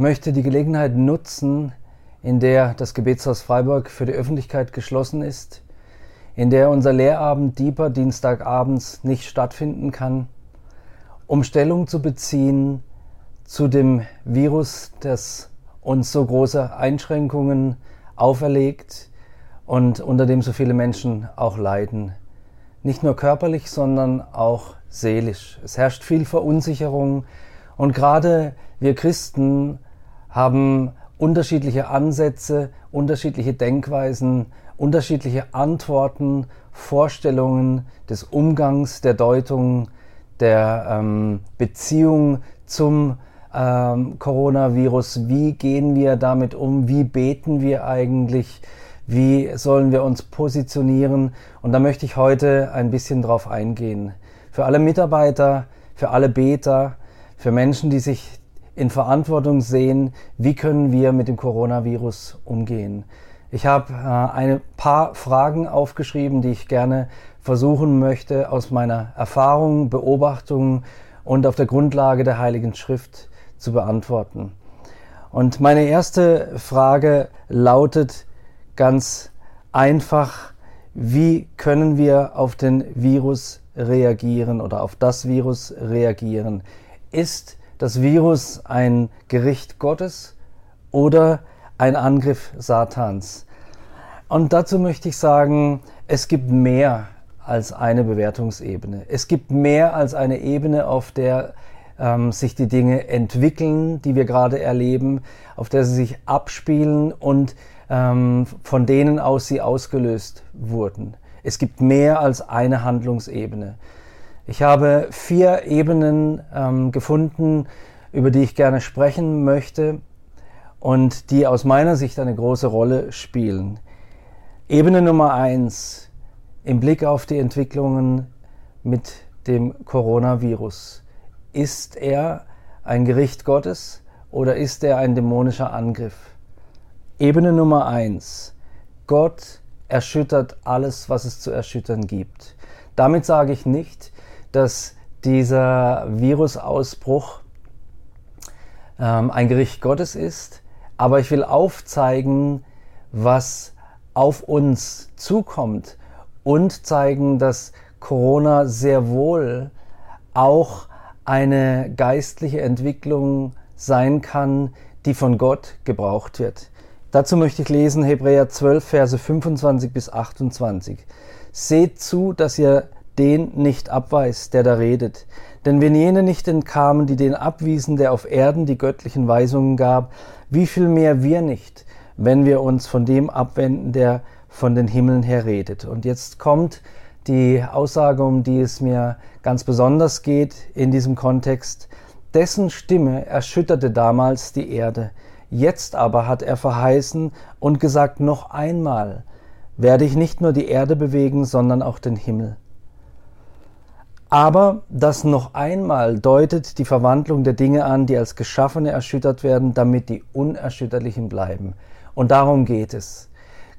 Ich möchte die Gelegenheit nutzen, in der das Gebetshaus Freiburg für die Öffentlichkeit geschlossen ist, in der unser Lehrabend Dieper Dienstagabends nicht stattfinden kann, um Stellung zu beziehen zu dem Virus, das uns so große Einschränkungen auferlegt und unter dem so viele Menschen auch leiden. Nicht nur körperlich, sondern auch seelisch. Es herrscht viel Verunsicherung und gerade wir Christen haben unterschiedliche Ansätze, unterschiedliche Denkweisen, unterschiedliche Antworten, Vorstellungen des Umgangs, der Deutung, der ähm, Beziehung zum ähm, Coronavirus. Wie gehen wir damit um? Wie beten wir eigentlich? Wie sollen wir uns positionieren? Und da möchte ich heute ein bisschen drauf eingehen. Für alle Mitarbeiter, für alle Beter, für Menschen, die sich in Verantwortung sehen, wie können wir mit dem Coronavirus umgehen. Ich habe äh, ein paar Fragen aufgeschrieben, die ich gerne versuchen möchte, aus meiner Erfahrung, Beobachtung und auf der Grundlage der Heiligen Schrift zu beantworten. Und meine erste Frage lautet ganz einfach, wie können wir auf den Virus reagieren oder auf das Virus reagieren? Ist das Virus ein Gericht Gottes oder ein Angriff Satans? Und dazu möchte ich sagen, es gibt mehr als eine Bewertungsebene. Es gibt mehr als eine Ebene, auf der ähm, sich die Dinge entwickeln, die wir gerade erleben, auf der sie sich abspielen und ähm, von denen aus sie ausgelöst wurden. Es gibt mehr als eine Handlungsebene. Ich habe vier Ebenen ähm, gefunden, über die ich gerne sprechen möchte und die aus meiner Sicht eine große Rolle spielen. Ebene Nummer eins im Blick auf die Entwicklungen mit dem Coronavirus. Ist er ein Gericht Gottes oder ist er ein dämonischer Angriff? Ebene Nummer eins. Gott erschüttert alles, was es zu erschüttern gibt. Damit sage ich nicht, dass dieser Virusausbruch ähm, ein Gericht Gottes ist, aber ich will aufzeigen, was auf uns zukommt und zeigen, dass Corona sehr wohl auch eine geistliche Entwicklung sein kann, die von Gott gebraucht wird. Dazu möchte ich lesen Hebräer 12, Verse 25 bis 28. Seht zu, dass ihr den nicht abweist, der da redet. Denn wenn jene nicht entkamen, die den abwiesen, der auf Erden die göttlichen Weisungen gab, wie viel mehr wir nicht, wenn wir uns von dem abwenden, der von den Himmeln her redet. Und jetzt kommt die Aussage, um die es mir ganz besonders geht in diesem Kontext. Dessen Stimme erschütterte damals die Erde. Jetzt aber hat er verheißen und gesagt, noch einmal werde ich nicht nur die Erde bewegen, sondern auch den Himmel. Aber das noch einmal deutet die Verwandlung der Dinge an, die als Geschaffene erschüttert werden, damit die Unerschütterlichen bleiben. Und darum geht es.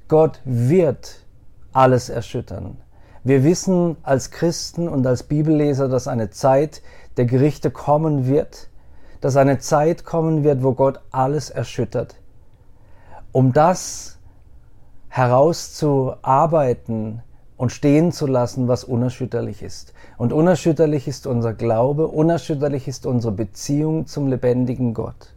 Gott wird alles erschüttern. Wir wissen als Christen und als Bibelleser, dass eine Zeit der Gerichte kommen wird, dass eine Zeit kommen wird, wo Gott alles erschüttert. Um das herauszuarbeiten, und stehen zu lassen, was unerschütterlich ist. Und unerschütterlich ist unser Glaube, unerschütterlich ist unsere Beziehung zum lebendigen Gott.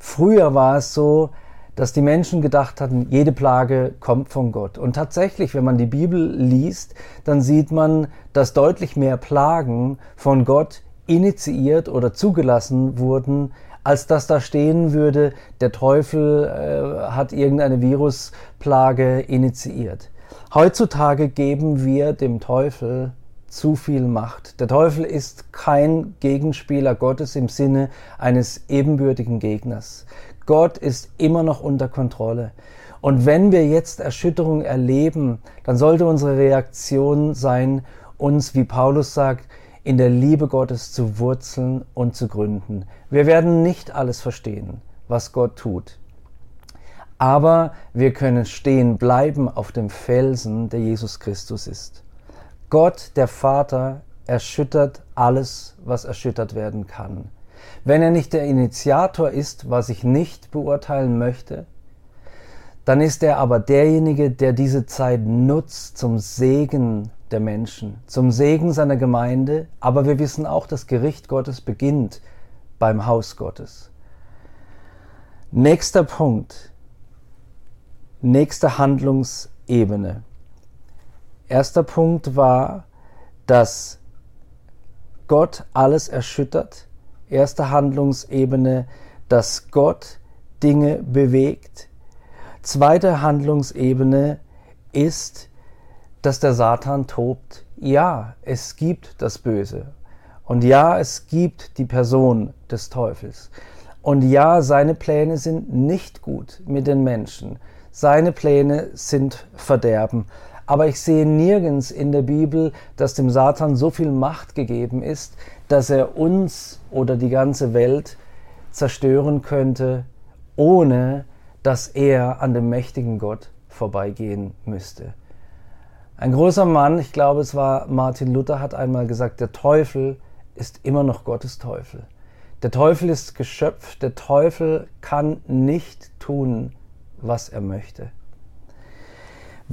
Früher war es so, dass die Menschen gedacht hatten, jede Plage kommt von Gott. Und tatsächlich, wenn man die Bibel liest, dann sieht man, dass deutlich mehr Plagen von Gott initiiert oder zugelassen wurden, als dass da stehen würde, der Teufel äh, hat irgendeine Virusplage initiiert. Heutzutage geben wir dem Teufel zu viel Macht. Der Teufel ist kein Gegenspieler Gottes im Sinne eines ebenbürtigen Gegners. Gott ist immer noch unter Kontrolle. Und wenn wir jetzt Erschütterung erleben, dann sollte unsere Reaktion sein, uns, wie Paulus sagt, in der Liebe Gottes zu wurzeln und zu gründen. Wir werden nicht alles verstehen, was Gott tut aber wir können stehen bleiben auf dem Felsen, der Jesus Christus ist. Gott, der Vater, erschüttert alles, was erschüttert werden kann. Wenn er nicht der Initiator ist, was ich nicht beurteilen möchte, dann ist er aber derjenige, der diese Zeit nutzt zum Segen der Menschen, zum Segen seiner Gemeinde. Aber wir wissen auch, das Gericht Gottes beginnt beim Haus Gottes. Nächster Punkt, nächste Handlungsebene. Erster Punkt war, dass Gott alles erschüttert. Erste Handlungsebene, dass Gott Dinge bewegt. Zweite Handlungsebene ist, dass der Satan tobt. Ja, es gibt das Böse. Und ja, es gibt die Person des Teufels. Und ja, seine Pläne sind nicht gut mit den Menschen. Seine Pläne sind Verderben. Aber ich sehe nirgends in der Bibel, dass dem Satan so viel Macht gegeben ist, dass er uns oder die ganze Welt zerstören könnte, ohne dass er an dem mächtigen Gott vorbeigehen müsste. Ein großer Mann, ich glaube es war Martin Luther, hat einmal gesagt, der Teufel ist immer noch Gottes Teufel. Der Teufel ist Geschöpf, der Teufel kann nicht tun, was er möchte.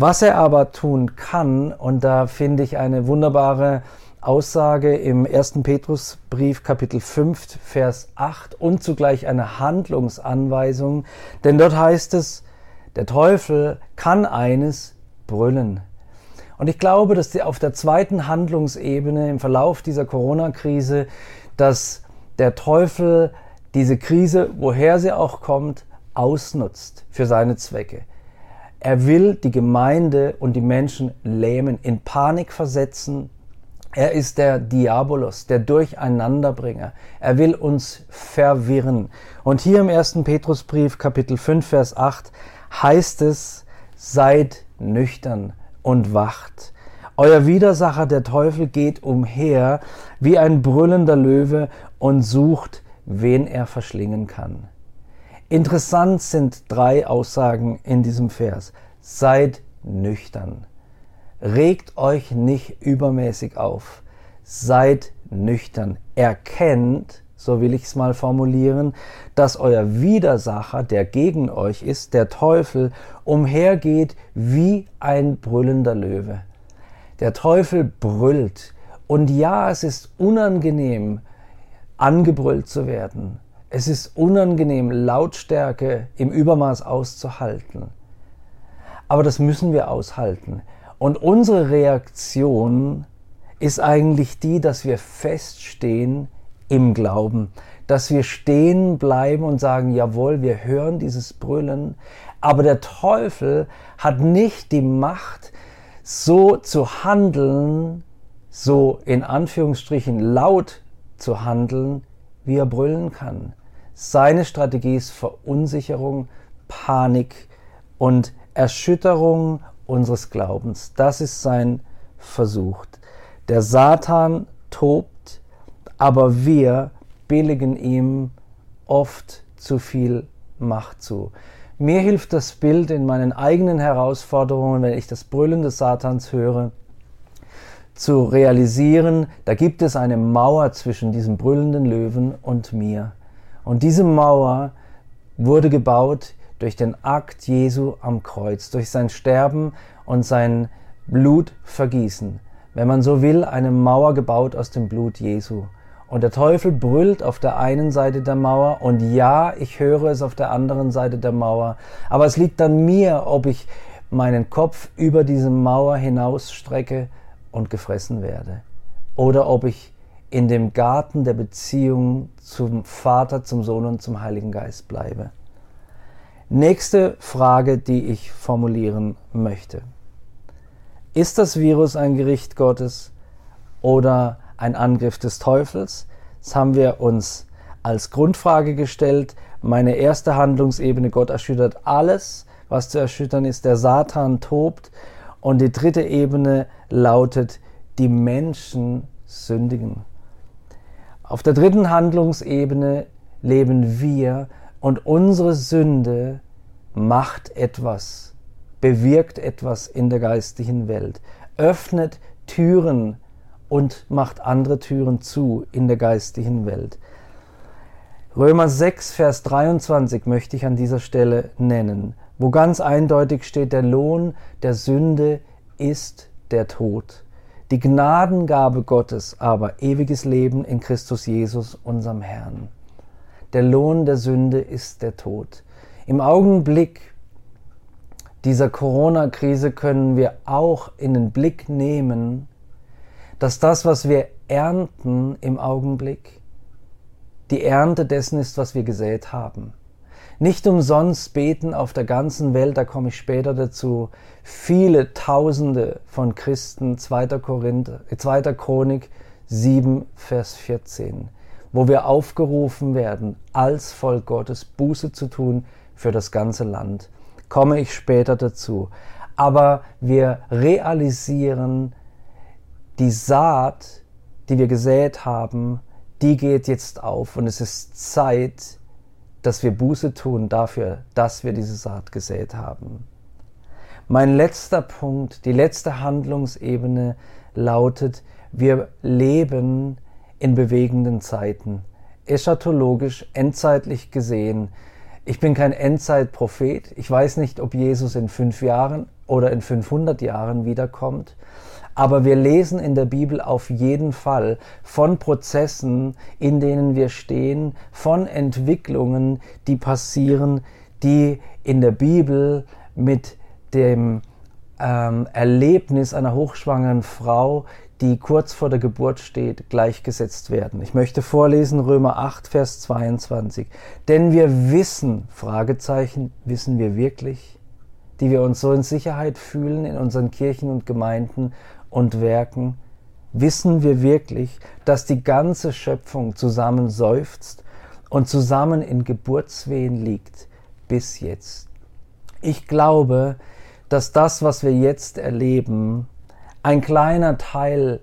Was er aber tun kann, und da finde ich eine wunderbare Aussage im 1. Petrusbrief Kapitel 5 Vers 8 und zugleich eine Handlungsanweisung, denn dort heißt es, der Teufel kann eines brüllen. Und ich glaube, dass die auf der zweiten Handlungsebene im Verlauf dieser Corona-Krise, dass der Teufel diese Krise, woher sie auch kommt, ausnutzt für seine Zwecke. Er will die Gemeinde und die Menschen lähmen, in Panik versetzen, er ist der Diabolos, der Durcheinanderbringer. Er will uns verwirren. Und hier im 1. Petrusbrief Kapitel 5 Vers 8 heißt es, seid nüchtern und wacht. Euer Widersacher, der Teufel, geht umher wie ein brüllender Löwe und sucht, wen er verschlingen kann. Interessant sind drei Aussagen in diesem Vers. Seid nüchtern. Regt euch nicht übermäßig auf. Seid nüchtern. Erkennt, so will ich es mal formulieren, dass euer Widersacher, der gegen euch ist, der Teufel, umhergeht wie ein brüllender Löwe. Der Teufel brüllt. Und ja, es ist unangenehm, angebrüllt zu werden. Es ist unangenehm, Lautstärke im Übermaß auszuhalten. Aber das müssen wir aushalten. Und unsere Reaktion ist eigentlich die, dass wir feststehen im Glauben, dass wir stehen bleiben und sagen, jawohl, wir hören dieses Brüllen, aber der Teufel hat nicht die Macht, so zu handeln, so in Anführungsstrichen laut zu handeln, wie er brüllen kann. Seine Strategie ist Verunsicherung, Panik und Erschütterung unseres Glaubens. Das ist sein Versuch. Der Satan tobt, aber wir billigen ihm oft zu viel Macht zu. Mir hilft das Bild in meinen eigenen Herausforderungen, wenn ich das Brüllen des Satans höre, zu realisieren, da gibt es eine Mauer zwischen diesem brüllenden Löwen und mir. Und diese Mauer wurde gebaut durch den Akt Jesu am Kreuz, durch sein Sterben und sein Blutvergießen. Wenn man so will, eine Mauer gebaut aus dem Blut Jesu. Und der Teufel brüllt auf der einen Seite der Mauer und ja, ich höre es auf der anderen Seite der Mauer. Aber es liegt an mir, ob ich meinen Kopf über diese Mauer hinausstrecke und gefressen werde. Oder ob ich in dem Garten der Beziehung zum Vater, zum Sohn und zum Heiligen Geist bleibe. Nächste Frage, die ich formulieren möchte. Ist das Virus ein Gericht Gottes oder ein Angriff des Teufels? Das haben wir uns als Grundfrage gestellt. Meine erste Handlungsebene, Gott erschüttert alles, was zu erschüttern ist. Der Satan tobt. Und die dritte Ebene lautet, die Menschen sündigen. Auf der dritten Handlungsebene leben wir und unsere Sünde macht etwas, bewirkt etwas in der geistlichen Welt, öffnet Türen und macht andere Türen zu in der geistlichen Welt. Römer 6, Vers 23 möchte ich an dieser Stelle nennen, wo ganz eindeutig steht, der Lohn der Sünde ist der Tod. Die Gnadengabe Gottes aber ewiges Leben in Christus Jesus, unserem Herrn. Der Lohn der Sünde ist der Tod. Im Augenblick dieser Corona-Krise können wir auch in den Blick nehmen, dass das, was wir ernten im Augenblick, die Ernte dessen ist, was wir gesät haben. Nicht umsonst beten auf der ganzen Welt, da komme ich später dazu, viele Tausende von Christen, 2. Korinther, 2. Chronik 7, Vers 14, wo wir aufgerufen werden, als Volk Gottes Buße zu tun für das ganze Land. Komme ich später dazu. Aber wir realisieren, die Saat, die wir gesät haben, die geht jetzt auf und es ist Zeit, dass wir Buße tun dafür, dass wir diese Saat gesät haben. Mein letzter Punkt, die letzte Handlungsebene lautet, wir leben in bewegenden Zeiten. Eschatologisch, endzeitlich gesehen. Ich bin kein Endzeitprophet. Ich weiß nicht, ob Jesus in fünf Jahren oder in 500 Jahren wiederkommt. Aber wir lesen in der Bibel auf jeden Fall von Prozessen, in denen wir stehen, von Entwicklungen, die passieren, die in der Bibel mit dem ähm, Erlebnis einer hochschwangeren Frau, die kurz vor der Geburt steht, gleichgesetzt werden. Ich möchte vorlesen Römer 8, Vers 22. Denn wir wissen, Fragezeichen, wissen wir wirklich, die wir uns so in Sicherheit fühlen in unseren Kirchen und Gemeinden und Werken, wissen wir wirklich, dass die ganze Schöpfung zusammen seufzt und zusammen in Geburtswehen liegt bis jetzt. Ich glaube, dass das, was wir jetzt erleben, ein kleiner Teil,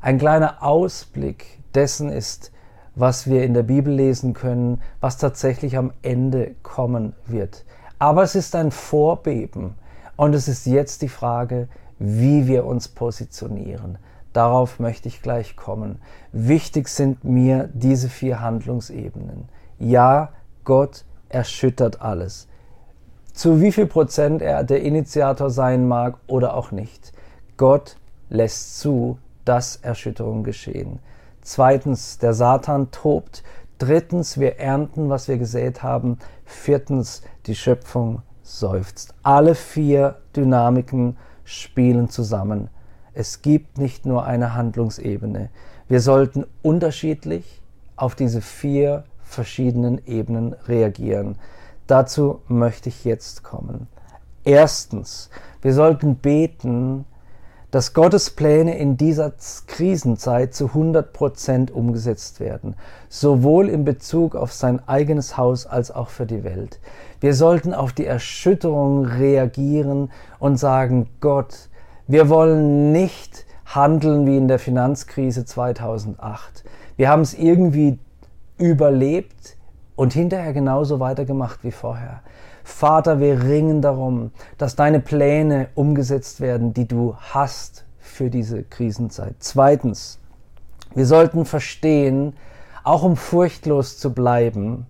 ein kleiner Ausblick dessen ist, was wir in der Bibel lesen können, was tatsächlich am Ende kommen wird. Aber es ist ein Vorbeben und es ist jetzt die Frage, wie wir uns positionieren. Darauf möchte ich gleich kommen. Wichtig sind mir diese vier Handlungsebenen. Ja, Gott erschüttert alles. Zu wie viel Prozent er der Initiator sein mag oder auch nicht. Gott lässt zu, dass Erschütterungen geschehen. Zweitens, der Satan tobt. Drittens, wir ernten, was wir gesät haben. Viertens, die Schöpfung seufzt. Alle vier Dynamiken spielen zusammen. Es gibt nicht nur eine Handlungsebene. Wir sollten unterschiedlich auf diese vier verschiedenen Ebenen reagieren. Dazu möchte ich jetzt kommen. Erstens, wir sollten beten, dass Gottes Pläne in dieser Krisenzeit zu 100 Prozent umgesetzt werden, sowohl in Bezug auf sein eigenes Haus als auch für die Welt. Wir sollten auf die Erschütterung reagieren und sagen, Gott, wir wollen nicht handeln wie in der Finanzkrise 2008. Wir haben es irgendwie überlebt und hinterher genauso weitergemacht wie vorher. Vater, wir ringen darum, dass deine Pläne umgesetzt werden, die du hast für diese Krisenzeit. Zweitens, wir sollten verstehen, auch um furchtlos zu bleiben,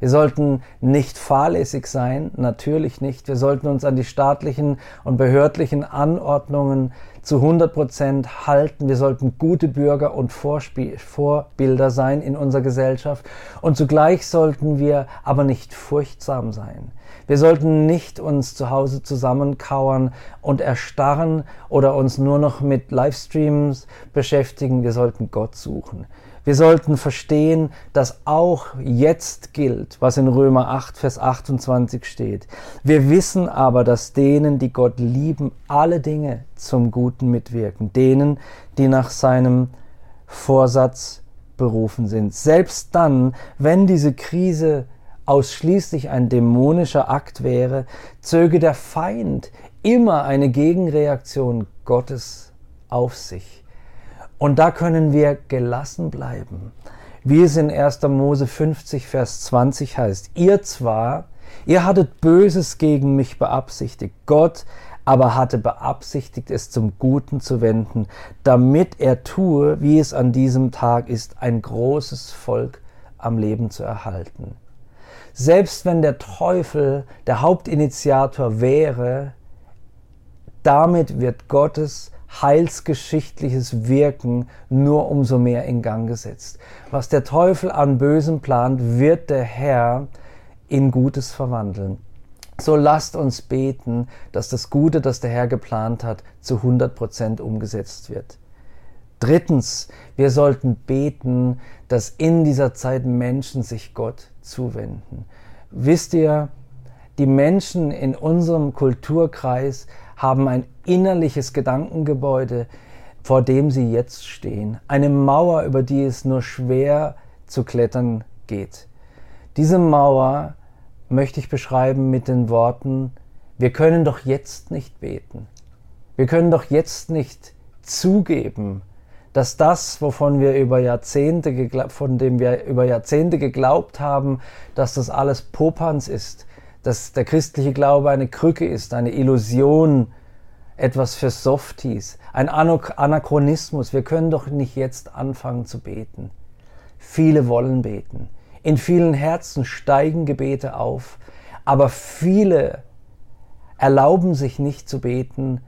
wir sollten nicht fahrlässig sein, natürlich nicht. Wir sollten uns an die staatlichen und behördlichen Anordnungen zu 100 Prozent halten. Wir sollten gute Bürger und Vorspie Vorbilder sein in unserer Gesellschaft. Und zugleich sollten wir aber nicht furchtsam sein. Wir sollten nicht uns zu Hause zusammenkauern und erstarren oder uns nur noch mit Livestreams beschäftigen. Wir sollten Gott suchen. Wir sollten verstehen, dass auch jetzt gilt, was in Römer 8, Vers 28 steht. Wir wissen aber, dass denen, die Gott lieben, alle Dinge zum Guten mitwirken. Denen, die nach seinem Vorsatz berufen sind. Selbst dann, wenn diese Krise ausschließlich ein dämonischer Akt wäre, zöge der Feind immer eine Gegenreaktion Gottes auf sich. Und da können wir gelassen bleiben. Wie es in 1. Mose 50, Vers 20 heißt, ihr zwar, ihr hattet Böses gegen mich beabsichtigt, Gott aber hatte beabsichtigt, es zum Guten zu wenden, damit er tue, wie es an diesem Tag ist, ein großes Volk am Leben zu erhalten. Selbst wenn der Teufel der Hauptinitiator wäre, damit wird Gottes heilsgeschichtliches Wirken nur umso mehr in Gang gesetzt. Was der Teufel an Bösem plant, wird der Herr in Gutes verwandeln. So lasst uns beten, dass das Gute, das der Herr geplant hat, zu 100 Prozent umgesetzt wird. Drittens, wir sollten beten, dass in dieser Zeit Menschen sich Gott zuwenden. Wisst ihr, die Menschen in unserem Kulturkreis haben ein innerliches Gedankengebäude, vor dem sie jetzt stehen. Eine Mauer, über die es nur schwer zu klettern geht. Diese Mauer möchte ich beschreiben mit den Worten, wir können doch jetzt nicht beten. Wir können doch jetzt nicht zugeben, dass das, wovon wir über Jahrzehnte, von dem wir über Jahrzehnte geglaubt haben, dass das alles Popanz ist, dass der christliche Glaube eine Krücke ist, eine Illusion, etwas für Softies, ein Anachronismus. Wir können doch nicht jetzt anfangen zu beten. Viele wollen beten. In vielen Herzen steigen Gebete auf, aber viele erlauben sich nicht zu beten,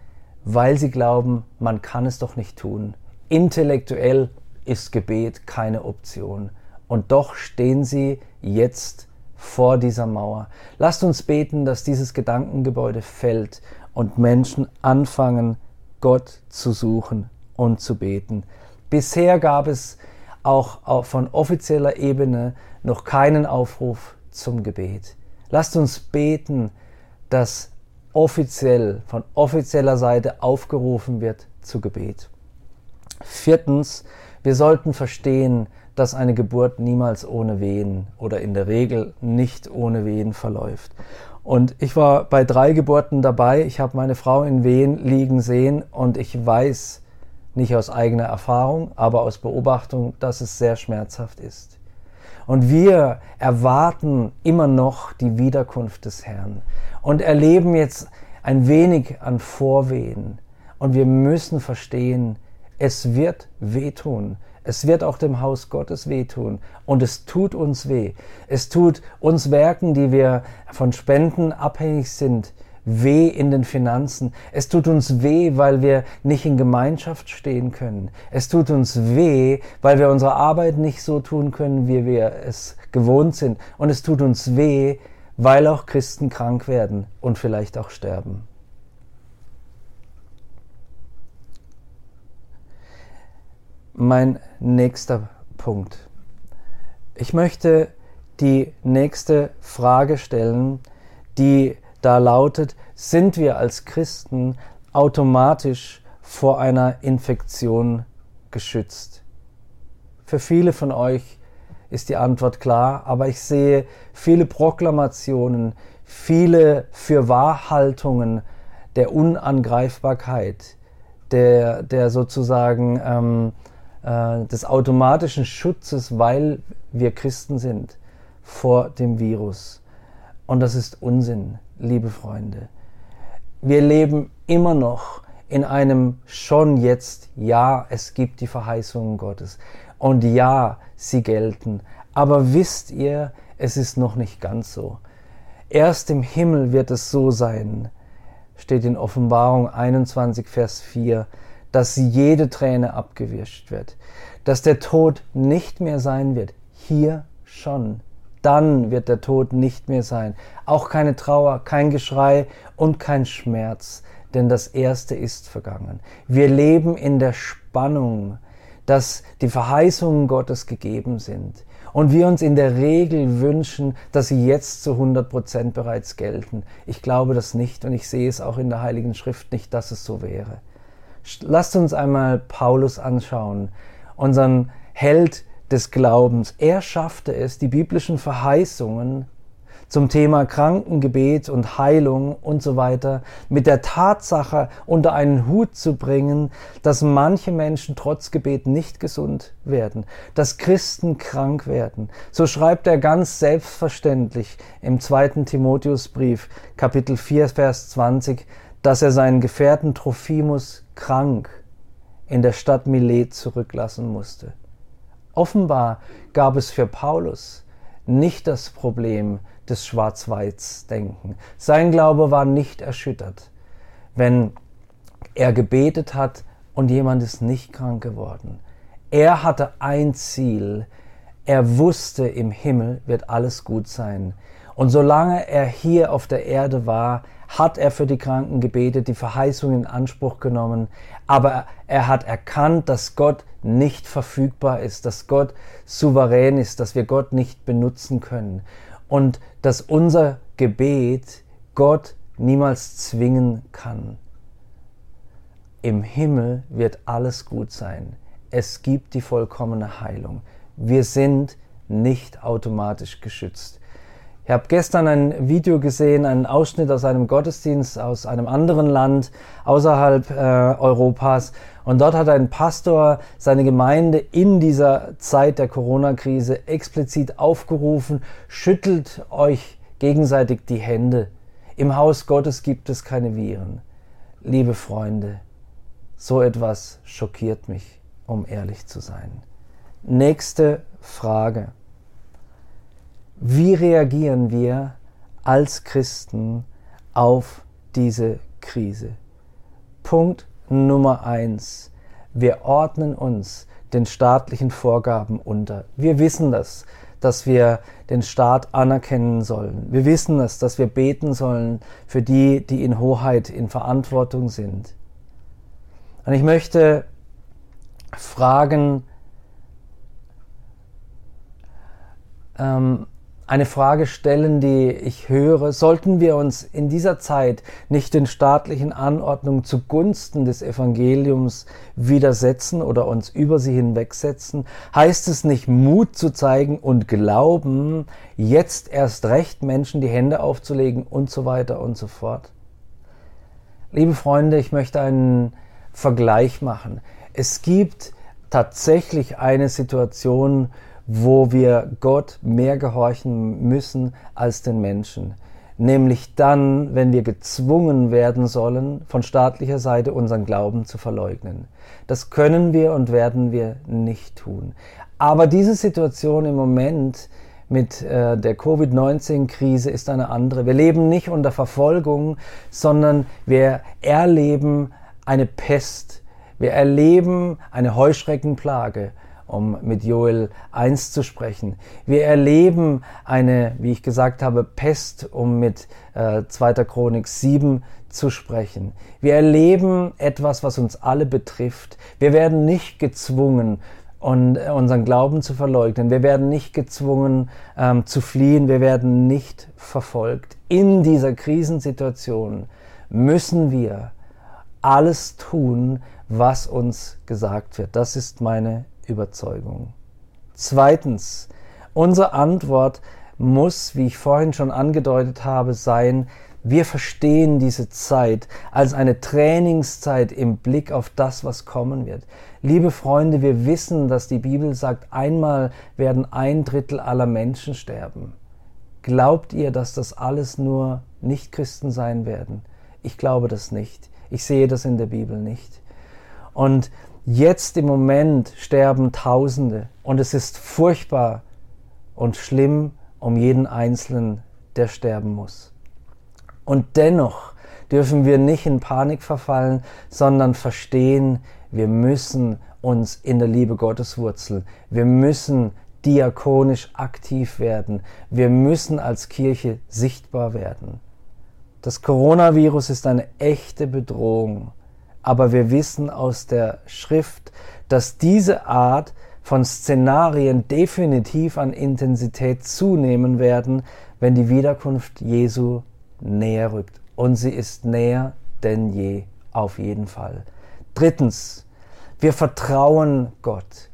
weil sie glauben, man kann es doch nicht tun. Intellektuell ist Gebet keine Option. Und doch stehen sie jetzt vor dieser Mauer. Lasst uns beten, dass dieses Gedankengebäude fällt und Menschen anfangen, Gott zu suchen und zu beten. Bisher gab es auch von offizieller Ebene noch keinen Aufruf zum Gebet. Lasst uns beten, dass offiziell, von offizieller Seite aufgerufen wird zu Gebet. Viertens, wir sollten verstehen, dass eine Geburt niemals ohne Wehen oder in der Regel nicht ohne Wehen verläuft. Und ich war bei drei Geburten dabei. Ich habe meine Frau in Wehen liegen sehen und ich weiß, nicht aus eigener Erfahrung, aber aus Beobachtung, dass es sehr schmerzhaft ist. Und wir erwarten immer noch die Wiederkunft des Herrn und erleben jetzt ein wenig an Vorwehen. Und wir müssen verstehen, es wird wehtun. Es wird auch dem Haus Gottes wehtun. Und es tut uns weh. Es tut uns Werken, die wir von Spenden abhängig sind, weh in den Finanzen. Es tut uns weh, weil wir nicht in Gemeinschaft stehen können. Es tut uns weh, weil wir unsere Arbeit nicht so tun können, wie wir es gewohnt sind. Und es tut uns weh, weil auch Christen krank werden und vielleicht auch sterben. Mein nächster Punkt. Ich möchte die nächste Frage stellen, die da lautet, sind wir als Christen automatisch vor einer Infektion geschützt? Für viele von euch ist die Antwort klar, aber ich sehe viele Proklamationen, viele Fürwahrhaltungen der Unangreifbarkeit, der, der sozusagen ähm, äh, des automatischen Schutzes, weil wir Christen sind, vor dem Virus. Und das ist Unsinn liebe Freunde. Wir leben immer noch in einem schon jetzt, ja, es gibt die Verheißungen Gottes. Und ja, sie gelten. Aber wisst ihr, es ist noch nicht ganz so. Erst im Himmel wird es so sein, steht in Offenbarung 21, Vers 4, dass jede Träne abgewischt wird, dass der Tod nicht mehr sein wird, hier schon dann wird der Tod nicht mehr sein. Auch keine Trauer, kein Geschrei und kein Schmerz, denn das Erste ist vergangen. Wir leben in der Spannung, dass die Verheißungen Gottes gegeben sind und wir uns in der Regel wünschen, dass sie jetzt zu 100 Prozent bereits gelten. Ich glaube das nicht und ich sehe es auch in der Heiligen Schrift nicht, dass es so wäre. Lasst uns einmal Paulus anschauen, unseren Held, des Glaubens. Er schaffte es, die biblischen Verheißungen zum Thema Krankengebet und Heilung und so weiter mit der Tatsache unter einen Hut zu bringen, dass manche Menschen trotz Gebet nicht gesund werden, dass Christen krank werden. So schreibt er ganz selbstverständlich im zweiten Timotheusbrief, Kapitel 4, Vers 20, dass er seinen Gefährten Trophimus krank in der Stadt Milet zurücklassen musste. Offenbar gab es für Paulus nicht das Problem des Schwarz-Weiß-Denken. Sein Glaube war nicht erschüttert, wenn er gebetet hat und jemand ist nicht krank geworden. Er hatte ein Ziel. Er wusste, im Himmel wird alles gut sein. Und solange er hier auf der Erde war, hat er für die Kranken gebetet, die Verheißung in Anspruch genommen, aber er hat erkannt, dass Gott nicht verfügbar ist, dass Gott souverän ist, dass wir Gott nicht benutzen können und dass unser Gebet Gott niemals zwingen kann. Im Himmel wird alles gut sein. Es gibt die vollkommene Heilung. Wir sind nicht automatisch geschützt. Ich habe gestern ein Video gesehen, einen Ausschnitt aus einem Gottesdienst aus einem anderen Land außerhalb äh, Europas. Und dort hat ein Pastor seine Gemeinde in dieser Zeit der Corona-Krise explizit aufgerufen, schüttelt euch gegenseitig die Hände. Im Haus Gottes gibt es keine Viren. Liebe Freunde, so etwas schockiert mich, um ehrlich zu sein. Nächste Frage. Wie reagieren wir als Christen auf diese Krise? Punkt Nummer eins. Wir ordnen uns den staatlichen Vorgaben unter. Wir wissen das, dass wir den Staat anerkennen sollen. Wir wissen das, dass wir beten sollen für die, die in Hoheit, in Verantwortung sind. Und ich möchte fragen, ähm, eine Frage stellen, die ich höre, sollten wir uns in dieser Zeit nicht den staatlichen Anordnungen zugunsten des Evangeliums widersetzen oder uns über sie hinwegsetzen? Heißt es nicht, Mut zu zeigen und Glauben, jetzt erst recht Menschen die Hände aufzulegen und so weiter und so fort? Liebe Freunde, ich möchte einen Vergleich machen. Es gibt tatsächlich eine Situation, wo wir Gott mehr gehorchen müssen als den Menschen. Nämlich dann, wenn wir gezwungen werden sollen, von staatlicher Seite unseren Glauben zu verleugnen. Das können wir und werden wir nicht tun. Aber diese Situation im Moment mit äh, der Covid-19-Krise ist eine andere. Wir leben nicht unter Verfolgung, sondern wir erleben eine Pest. Wir erleben eine Heuschreckenplage um mit Joel 1 zu sprechen. Wir erleben eine, wie ich gesagt habe, Pest, um mit äh, 2. Chronik 7 zu sprechen. Wir erleben etwas, was uns alle betrifft. Wir werden nicht gezwungen, und äh, unseren Glauben zu verleugnen. Wir werden nicht gezwungen ähm, zu fliehen. Wir werden nicht verfolgt. In dieser Krisensituation müssen wir alles tun, was uns gesagt wird. Das ist meine Überzeugung. Zweitens, unsere Antwort muss, wie ich vorhin schon angedeutet habe, sein, wir verstehen diese Zeit als eine Trainingszeit im Blick auf das, was kommen wird. Liebe Freunde, wir wissen, dass die Bibel sagt, einmal werden ein Drittel aller Menschen sterben. Glaubt ihr, dass das alles nur Nichtchristen sein werden? Ich glaube das nicht. Ich sehe das in der Bibel nicht. Und Jetzt im Moment sterben Tausende und es ist furchtbar und schlimm um jeden Einzelnen, der sterben muss. Und dennoch dürfen wir nicht in Panik verfallen, sondern verstehen, wir müssen uns in der Liebe Gottes wurzeln. Wir müssen diakonisch aktiv werden. Wir müssen als Kirche sichtbar werden. Das Coronavirus ist eine echte Bedrohung aber wir wissen aus der Schrift, dass diese Art von Szenarien definitiv an Intensität zunehmen werden, wenn die Wiederkunft Jesu näher rückt. Und sie ist näher denn je, auf jeden Fall. Drittens, wir vertrauen Gott.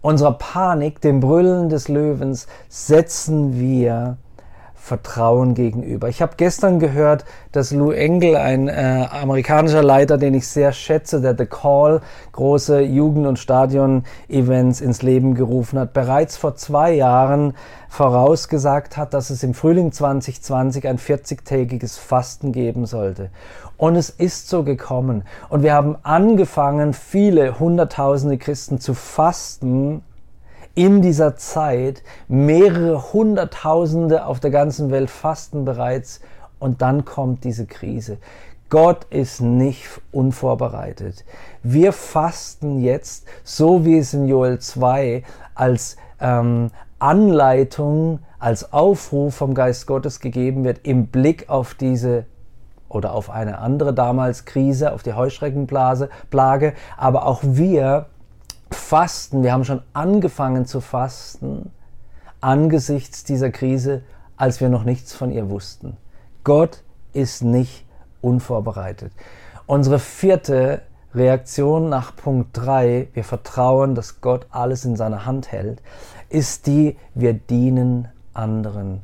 Unserer Panik, dem Brüllen des Löwens, setzen wir Vertrauen gegenüber. Ich habe gestern gehört, dass Lou Engel, ein äh, amerikanischer Leiter, den ich sehr schätze, der The Call, große Jugend- und Stadion-Events ins Leben gerufen hat, bereits vor zwei Jahren vorausgesagt hat, dass es im Frühling 2020 ein 40-tägiges Fasten geben sollte. Und es ist so gekommen. Und wir haben angefangen, viele Hunderttausende Christen zu fasten in dieser Zeit. Mehrere Hunderttausende auf der ganzen Welt fasten bereits und dann kommt diese Krise. Gott ist nicht unvorbereitet. Wir fasten jetzt, so wie es in Joel 2 als ähm, Anleitung, als Aufruf vom Geist Gottes gegeben wird, im Blick auf diese oder auf eine andere damals Krise, auf die Heuschreckenplage, aber auch wir fasten, wir haben schon angefangen zu fasten angesichts dieser Krise, als wir noch nichts von ihr wussten. Gott ist nicht unvorbereitet. Unsere vierte Reaktion nach Punkt 3, wir vertrauen, dass Gott alles in seiner Hand hält, ist die, wir dienen anderen.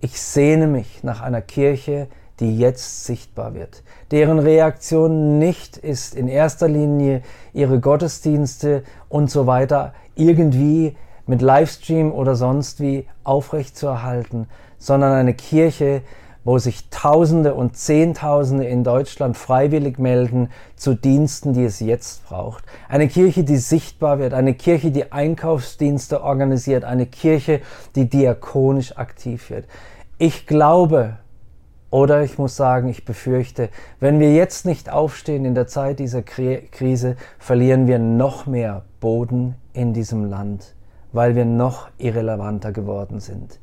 Ich sehne mich nach einer Kirche, die jetzt sichtbar wird, deren Reaktion nicht ist, in erster Linie ihre Gottesdienste und so weiter irgendwie mit Livestream oder sonst wie aufrechtzuerhalten, sondern eine Kirche, wo sich Tausende und Zehntausende in Deutschland freiwillig melden zu Diensten, die es jetzt braucht. Eine Kirche, die sichtbar wird, eine Kirche, die Einkaufsdienste organisiert, eine Kirche, die diakonisch aktiv wird. Ich glaube, oder ich muss sagen, ich befürchte, wenn wir jetzt nicht aufstehen in der Zeit dieser Krise, verlieren wir noch mehr Boden in diesem Land, weil wir noch irrelevanter geworden sind.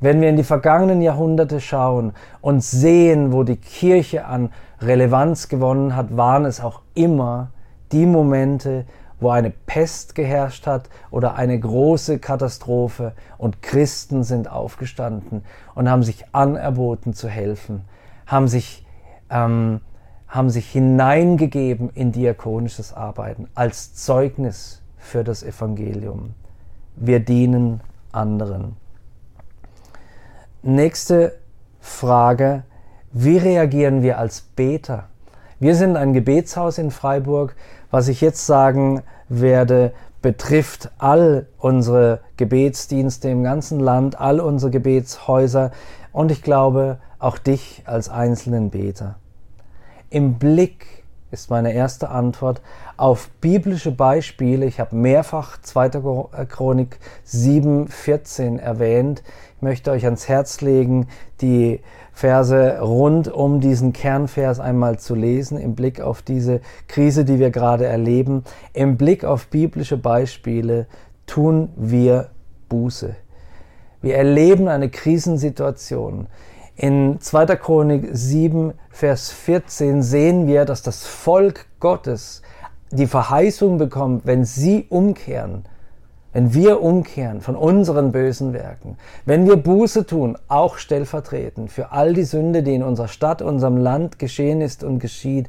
Wenn wir in die vergangenen Jahrhunderte schauen und sehen, wo die Kirche an Relevanz gewonnen hat, waren es auch immer die Momente, wo eine Pest geherrscht hat oder eine große Katastrophe und Christen sind aufgestanden und haben sich anerboten zu helfen, haben sich, ähm, haben sich hineingegeben in diakonisches Arbeiten als Zeugnis für das Evangelium. Wir dienen anderen. Nächste Frage. Wie reagieren wir als Beter? Wir sind ein Gebetshaus in Freiburg. Was ich jetzt sagen werde, betrifft all unsere Gebetsdienste im ganzen Land, all unsere Gebetshäuser und ich glaube auch dich als einzelnen Beter. Im Blick ist meine erste Antwort auf biblische Beispiele. Ich habe mehrfach 2. Äh, Chronik 7,14 erwähnt. Ich möchte euch ans Herz legen, die Verse rund um diesen Kernvers einmal zu lesen, im Blick auf diese Krise, die wir gerade erleben. Im Blick auf biblische Beispiele tun wir Buße. Wir erleben eine Krisensituation. In 2. Chronik 7, Vers 14 sehen wir, dass das Volk Gottes die Verheißung bekommt, wenn sie umkehren, wenn wir umkehren von unseren bösen Werken, wenn wir Buße tun, auch stellvertretend für all die Sünde, die in unserer Stadt, unserem Land geschehen ist und geschieht,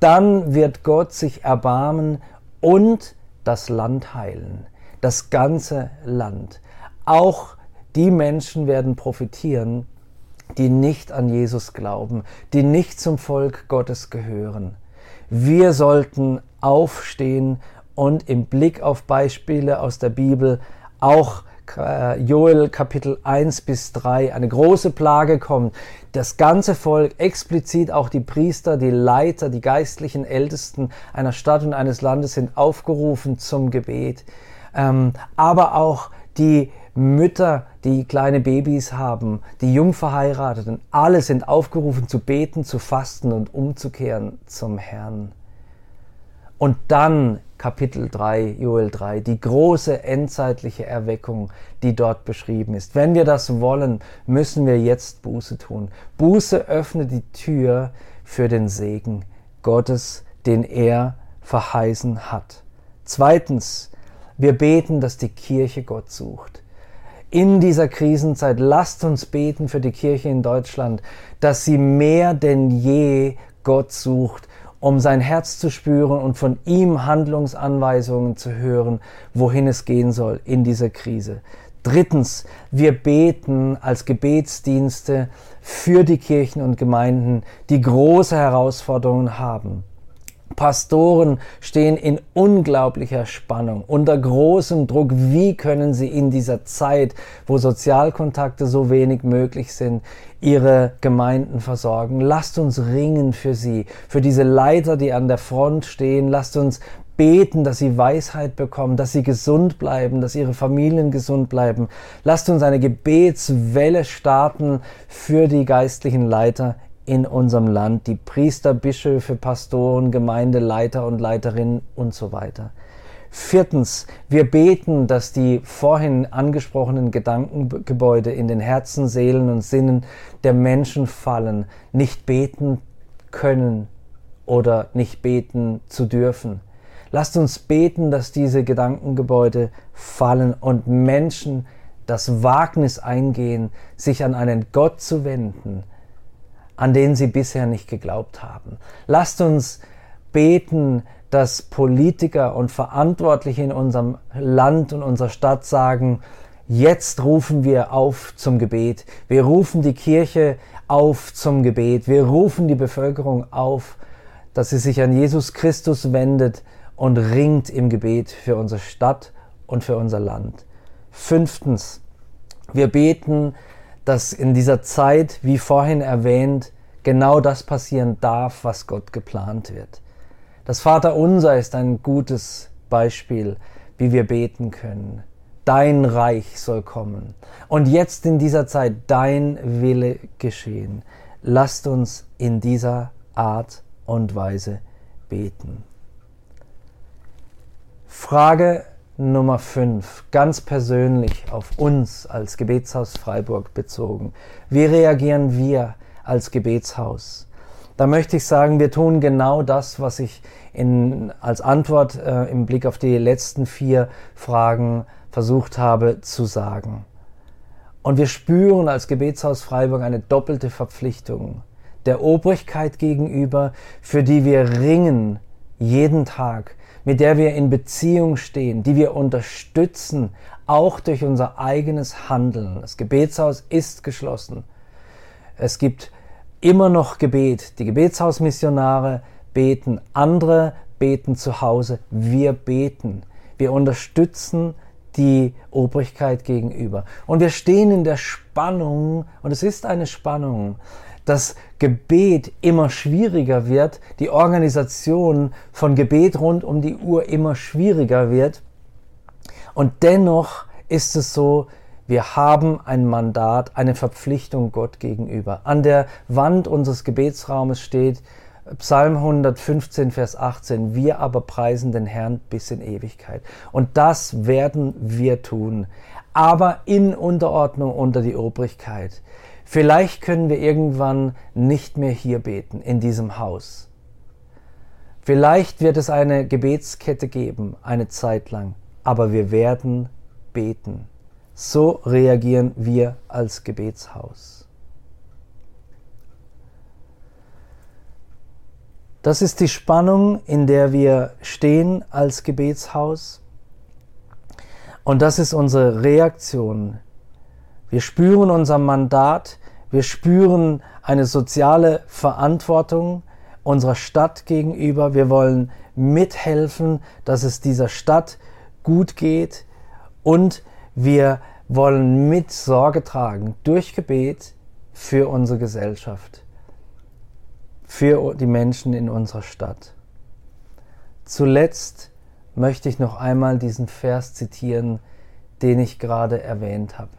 dann wird Gott sich erbarmen und das Land heilen, das ganze Land. Auch die Menschen werden profitieren, die nicht an Jesus glauben, die nicht zum Volk Gottes gehören. Wir sollten aufstehen und im Blick auf Beispiele aus der Bibel auch äh, Joel Kapitel 1 bis 3 eine große Plage kommt. Das ganze Volk, explizit auch die Priester, die Leiter, die geistlichen Ältesten einer Stadt und eines Landes sind aufgerufen zum Gebet. Ähm, aber auch die Mütter, die kleine Babys haben, die Jungverheirateten, alle sind aufgerufen zu beten, zu fasten und umzukehren zum Herrn. Und dann Kapitel 3, Joel 3, die große endzeitliche Erweckung, die dort beschrieben ist. Wenn wir das wollen, müssen wir jetzt Buße tun. Buße öffnet die Tür für den Segen Gottes, den er verheißen hat. Zweitens, wir beten, dass die Kirche Gott sucht in dieser Krisenzeit, lasst uns beten für die Kirche in Deutschland, dass sie mehr denn je Gott sucht, um sein Herz zu spüren und von ihm Handlungsanweisungen zu hören, wohin es gehen soll in dieser Krise. Drittens, wir beten als Gebetsdienste für die Kirchen und Gemeinden, die große Herausforderungen haben. Pastoren stehen in unglaublicher Spannung, unter großem Druck. Wie können sie in dieser Zeit, wo Sozialkontakte so wenig möglich sind, ihre Gemeinden versorgen? Lasst uns ringen für sie, für diese Leiter, die an der Front stehen. Lasst uns beten, dass sie Weisheit bekommen, dass sie gesund bleiben, dass ihre Familien gesund bleiben. Lasst uns eine Gebetswelle starten für die geistlichen Leiter in unserem Land, die Priester, Bischöfe, Pastoren, Gemeindeleiter und Leiterinnen und so weiter. Viertens, wir beten, dass die vorhin angesprochenen Gedankengebäude in den Herzen, Seelen und Sinnen der Menschen fallen, nicht beten können oder nicht beten zu dürfen. Lasst uns beten, dass diese Gedankengebäude fallen und Menschen das Wagnis eingehen, sich an einen Gott zu wenden, an den sie bisher nicht geglaubt haben. Lasst uns beten, dass Politiker und Verantwortliche in unserem Land und unserer Stadt sagen, jetzt rufen wir auf zum Gebet. Wir rufen die Kirche auf zum Gebet. Wir rufen die Bevölkerung auf, dass sie sich an Jesus Christus wendet und ringt im Gebet für unsere Stadt und für unser Land. Fünftens, wir beten, dass in dieser Zeit, wie vorhin erwähnt, genau das passieren darf, was Gott geplant wird. Das Vaterunser ist ein gutes Beispiel, wie wir beten können. Dein Reich soll kommen. Und jetzt in dieser Zeit dein Wille geschehen. Lasst uns in dieser Art und Weise beten. Frage Nummer 5, ganz persönlich auf uns als Gebetshaus Freiburg bezogen. Wie reagieren wir als Gebetshaus? Da möchte ich sagen, wir tun genau das, was ich in, als Antwort äh, im Blick auf die letzten vier Fragen versucht habe zu sagen. Und wir spüren als Gebetshaus Freiburg eine doppelte Verpflichtung der Obrigkeit gegenüber, für die wir ringen jeden Tag mit der wir in Beziehung stehen, die wir unterstützen, auch durch unser eigenes Handeln. Das Gebetshaus ist geschlossen. Es gibt immer noch Gebet. Die Gebetshausmissionare beten, andere beten zu Hause. Wir beten. Wir unterstützen die Obrigkeit gegenüber. Und wir stehen in der Spannung, und es ist eine Spannung, das Gebet immer schwieriger wird, die Organisation von Gebet rund um die Uhr immer schwieriger wird. Und dennoch ist es so, wir haben ein Mandat, eine Verpflichtung Gott gegenüber. An der Wand unseres Gebetsraumes steht Psalm 115, Vers 18, wir aber preisen den Herrn bis in Ewigkeit. Und das werden wir tun, aber in Unterordnung unter die Obrigkeit. Vielleicht können wir irgendwann nicht mehr hier beten, in diesem Haus. Vielleicht wird es eine Gebetskette geben, eine Zeit lang, aber wir werden beten. So reagieren wir als Gebetshaus. Das ist die Spannung, in der wir stehen als Gebetshaus. Und das ist unsere Reaktion wir spüren unser Mandat, wir spüren eine soziale Verantwortung unserer Stadt gegenüber. Wir wollen mithelfen, dass es dieser Stadt gut geht und wir wollen mit Sorge tragen durch Gebet für unsere Gesellschaft, für die Menschen in unserer Stadt. Zuletzt möchte ich noch einmal diesen Vers zitieren, den ich gerade erwähnt habe.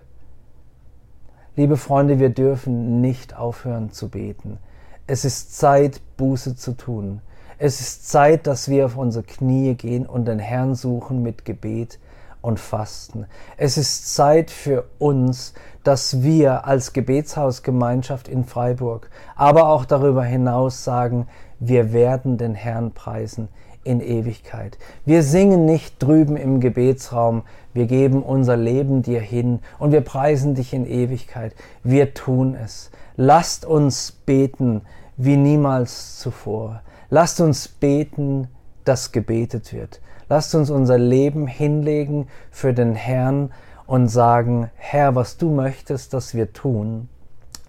Liebe Freunde, wir dürfen nicht aufhören zu beten. Es ist Zeit, Buße zu tun. Es ist Zeit, dass wir auf unsere Knie gehen und den Herrn suchen mit Gebet und Fasten. Es ist Zeit für uns, dass wir als Gebetshausgemeinschaft in Freiburg, aber auch darüber hinaus sagen, wir werden den Herrn preisen in Ewigkeit. Wir singen nicht drüben im Gebetsraum, wir geben unser Leben dir hin und wir preisen dich in Ewigkeit. Wir tun es. Lasst uns beten wie niemals zuvor. Lasst uns beten, dass gebetet wird. Lasst uns unser Leben hinlegen für den Herrn und sagen, Herr, was du möchtest, dass wir tun,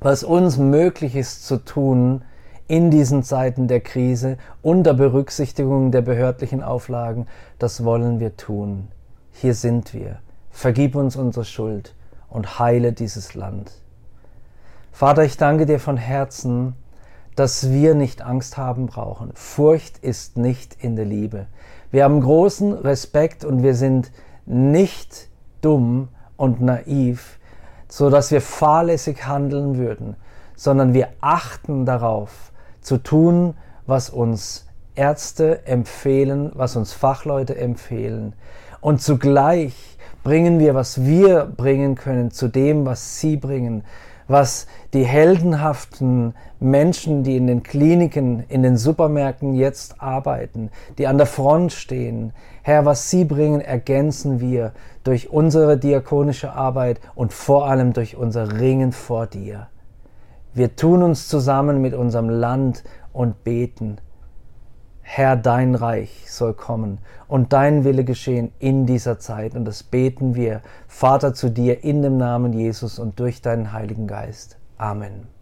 was uns möglich ist zu tun, in diesen Zeiten der Krise unter Berücksichtigung der behördlichen Auflagen, das wollen wir tun. Hier sind wir. Vergib uns unsere Schuld und heile dieses Land. Vater, ich danke dir von Herzen, dass wir nicht Angst haben brauchen. Furcht ist nicht in der Liebe. Wir haben großen Respekt und wir sind nicht dumm und naiv, so dass wir fahrlässig handeln würden, sondern wir achten darauf, zu tun, was uns Ärzte empfehlen, was uns Fachleute empfehlen. Und zugleich bringen wir, was wir bringen können, zu dem, was sie bringen, was die heldenhaften Menschen, die in den Kliniken, in den Supermärkten jetzt arbeiten, die an der Front stehen, Herr, was sie bringen, ergänzen wir durch unsere diakonische Arbeit und vor allem durch unser Ringen vor dir. Wir tun uns zusammen mit unserem Land und beten. Herr, dein Reich soll kommen und dein Wille geschehen in dieser Zeit. Und das beten wir, Vater, zu dir in dem Namen Jesus und durch deinen Heiligen Geist. Amen.